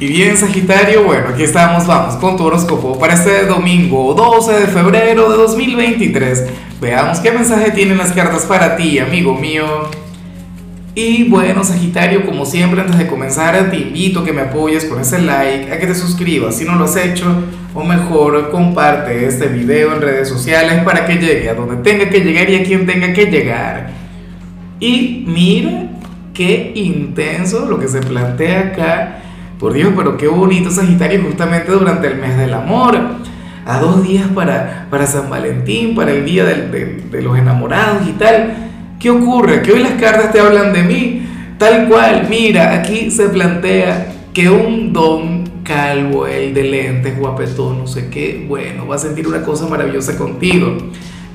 Y bien, Sagitario, bueno, aquí estamos, vamos con tu horóscopo para este domingo 12 de febrero de 2023. Veamos qué mensaje tienen las cartas para ti, amigo mío. Y bueno, Sagitario, como siempre, antes de comenzar, te invito a que me apoyes con ese like, a que te suscribas si no lo has hecho, o mejor, comparte este video en redes sociales para que llegue a donde tenga que llegar y a quien tenga que llegar. Y mira qué intenso lo que se plantea acá por Dios, pero qué bonito Sagitario justamente durante el mes del amor. A dos días para, para San Valentín, para el día de, de los enamorados y tal. ¿Qué ocurre? Que hoy las cartas te hablan de mí. Tal cual, mira, aquí se plantea que un don calvo, el de lentes, guapetón, no sé qué, bueno, va a sentir una cosa maravillosa contigo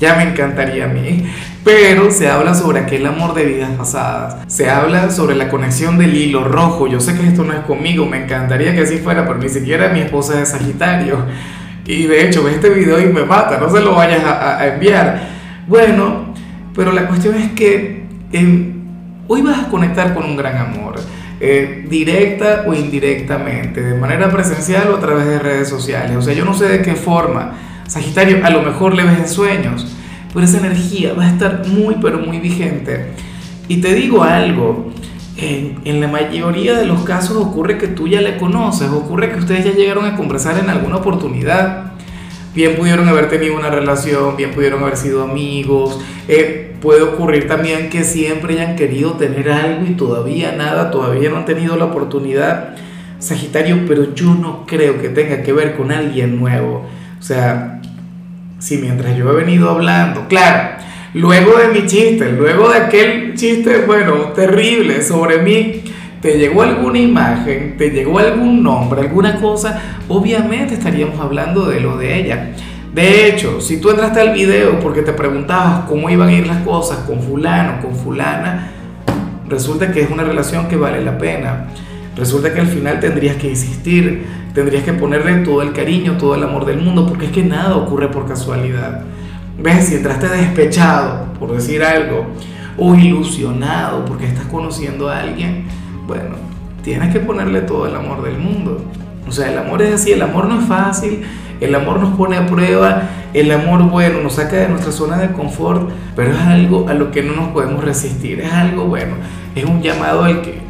ya me encantaría a mí. Pero se habla sobre aquel amor de vidas pasadas. Se habla sobre la conexión del hilo rojo. Yo sé que esto no es conmigo, me encantaría que así fuera, pero ni siquiera mi esposa es Sagitario. Y de hecho, ve este video y me mata, no se lo vayas a, enviar. Bueno, pero la cuestión es que em, hoy vas a conectar con un gran amor. Eh, directa o indirectamente, de manera presencial o a través de redes sociales. O sea, yo no sé de qué forma Sagitario, a lo mejor le ves en sueños, pero esa energía va a estar muy, pero muy vigente. Y te digo algo, en, la mayoría de los casos ocurre que tú ya le conoces, ocurre que ustedes ya llegaron a conversar en alguna oportunidad. Bien pudieron haber tenido una relación, bien pudieron haber sido amigos. Eh, puede ocurrir también que siempre hayan querido tener algo y todavía nada, todavía no han tenido la oportunidad. Sagitario, pero yo no creo que tenga que ver con alguien nuevo. O sea, si mientras yo he venido hablando, claro, luego de mi chiste, luego de aquel chiste, bueno, terrible sobre mí, te llegó alguna imagen, te llegó algún nombre, alguna cosa, obviamente estaríamos hablando de lo de ella. De hecho, si tú entraste al video porque te preguntabas cómo iban a ir las cosas con fulano, con fulana, resulta que es una relación que vale la pena. Resulta que al final tendrías que insistir, tendrías que ponerle todo el cariño, todo el amor del mundo, porque es que nada ocurre por casualidad. ¿Ves? Si entraste despechado, por decir algo, o ilusionado porque estás conociendo a alguien, bueno, tienes que ponerle todo el amor del mundo. O sea, el amor es así, el amor no es fácil, el amor nos pone a prueba, el amor, bueno, nos saca de nuestra zona de confort, pero es algo a lo que no nos podemos resistir, es algo bueno, es un llamado al que